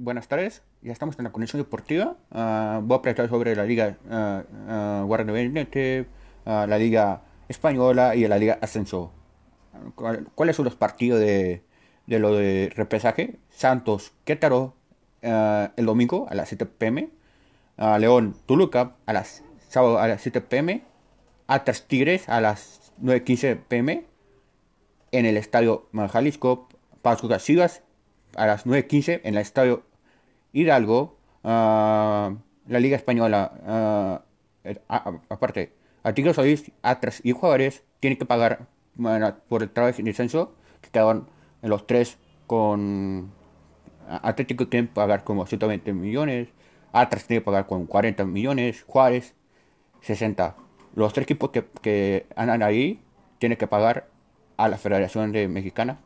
buenas tardes. Ya estamos en la conexión deportiva. Ah, voy a platicar sobre la Liga uh, uh, la Liga Española y la Liga Ascenso. ¿Cuáles son los partidos de, lo de repesaje? Santos, Querétaro el domingo a las 7 pm. León, Toluca a las sábado a las 7 pm. Atlas Tigres a las 9.15 pm. En el estadio Jalisco, Pascuas Chivas a las 9.15 en el estadio Hidalgo, uh, la Liga Española, uh, aparte, a Tigres Solís, Atlas y Juárez tienen que pagar por el trabajo de descenso, que quedaron en los tres con Atlético tiene que pagar como 120 millones, Atlas tiene que pagar con 40 millones, Juárez 60. Los tres equipos que, que andan ahí tienen que pagar a la Federación de Mexicana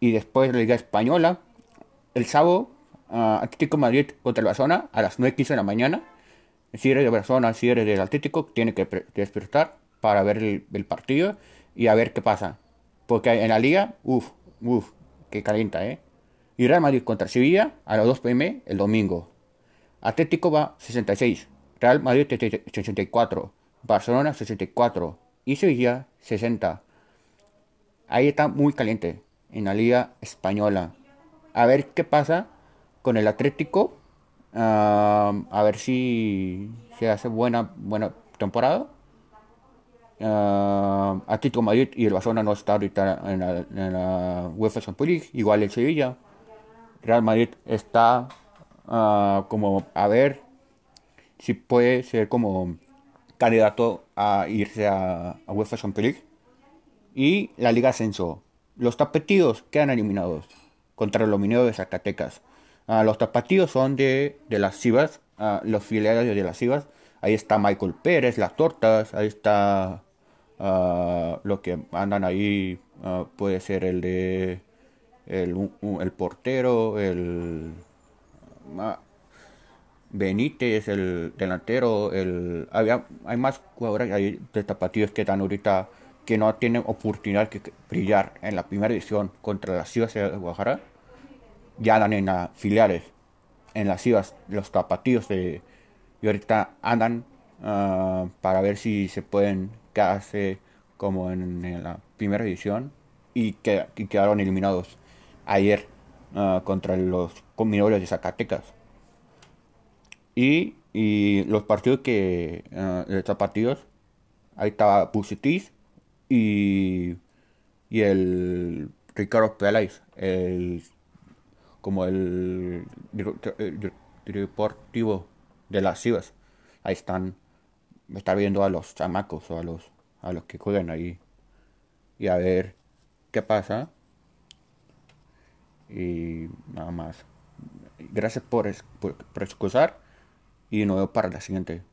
y después la Liga Española. El sábado, Atlético Madrid contra el Barcelona a las 9.15 de la mañana. Si eres de Barcelona, si eres del Atlético, tiene que despertar para ver el, partido y a ver qué pasa. Porque en la liga, uff, uff, que calienta, ¿eh? Y Real Madrid contra Sevilla a las 2 pm el domingo. Atlético va 66, Real Madrid 64, Barcelona 64 y Sevilla 60. Ahí está muy caliente en la Liga Española. A ver qué pasa con el Atlético. a ver si se hace buena, buena temporada. Atlético Madrid y el Barcelona no está ahorita en la, en la UEFA Champions League, igual el Sevilla. Real Madrid está como a ver si puede ser como candidato a irse a, a UEFA Champions League. Y la Liga Ascenso. Los tapetíos quedan eliminados contra el Minero de Zacatecas. Ah, los tapatíos son de, de las Cibas, ah, los filiales de las Cibas. Ahí está Michael Pérez, las tortas, ahí está uh, lo que andan ahí, puede ser el de el, portero, el Benítez, el delantero, el había, hay más jugadores de tapatíos que están ahorita que no tienen oportunidad de brillar en la primera edición contra las Chivas de Guadalajara, ya andan en las filiales, en las Chivas, los tapatíos de, y ahorita andan ah, para ver si se pueden quedarse como en, la primera edición y, que, quedaron eliminados ayer ah, contra los combinadores de Zacatecas. Y, los partidos que, uh, estos partidos, ahí estaba Pusitis y, y el Ricardo Peláez, el, como el, deportivo de las Chivas. Ahí están, está viendo a los chamacos o a los, a los que juegan ahí y a ver qué pasa. Y nada más. Gracias por, por, escuchar y nos vemos para la siguiente.